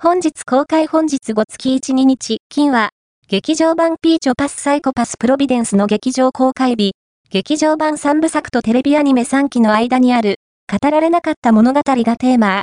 本日公開本日5月1日、金は、劇場版ピーチョパスサイコパスプロビデンスの劇場公開日、劇場版3部作とテレビアニメ3期の間にある、語られなかった物語がテーマ。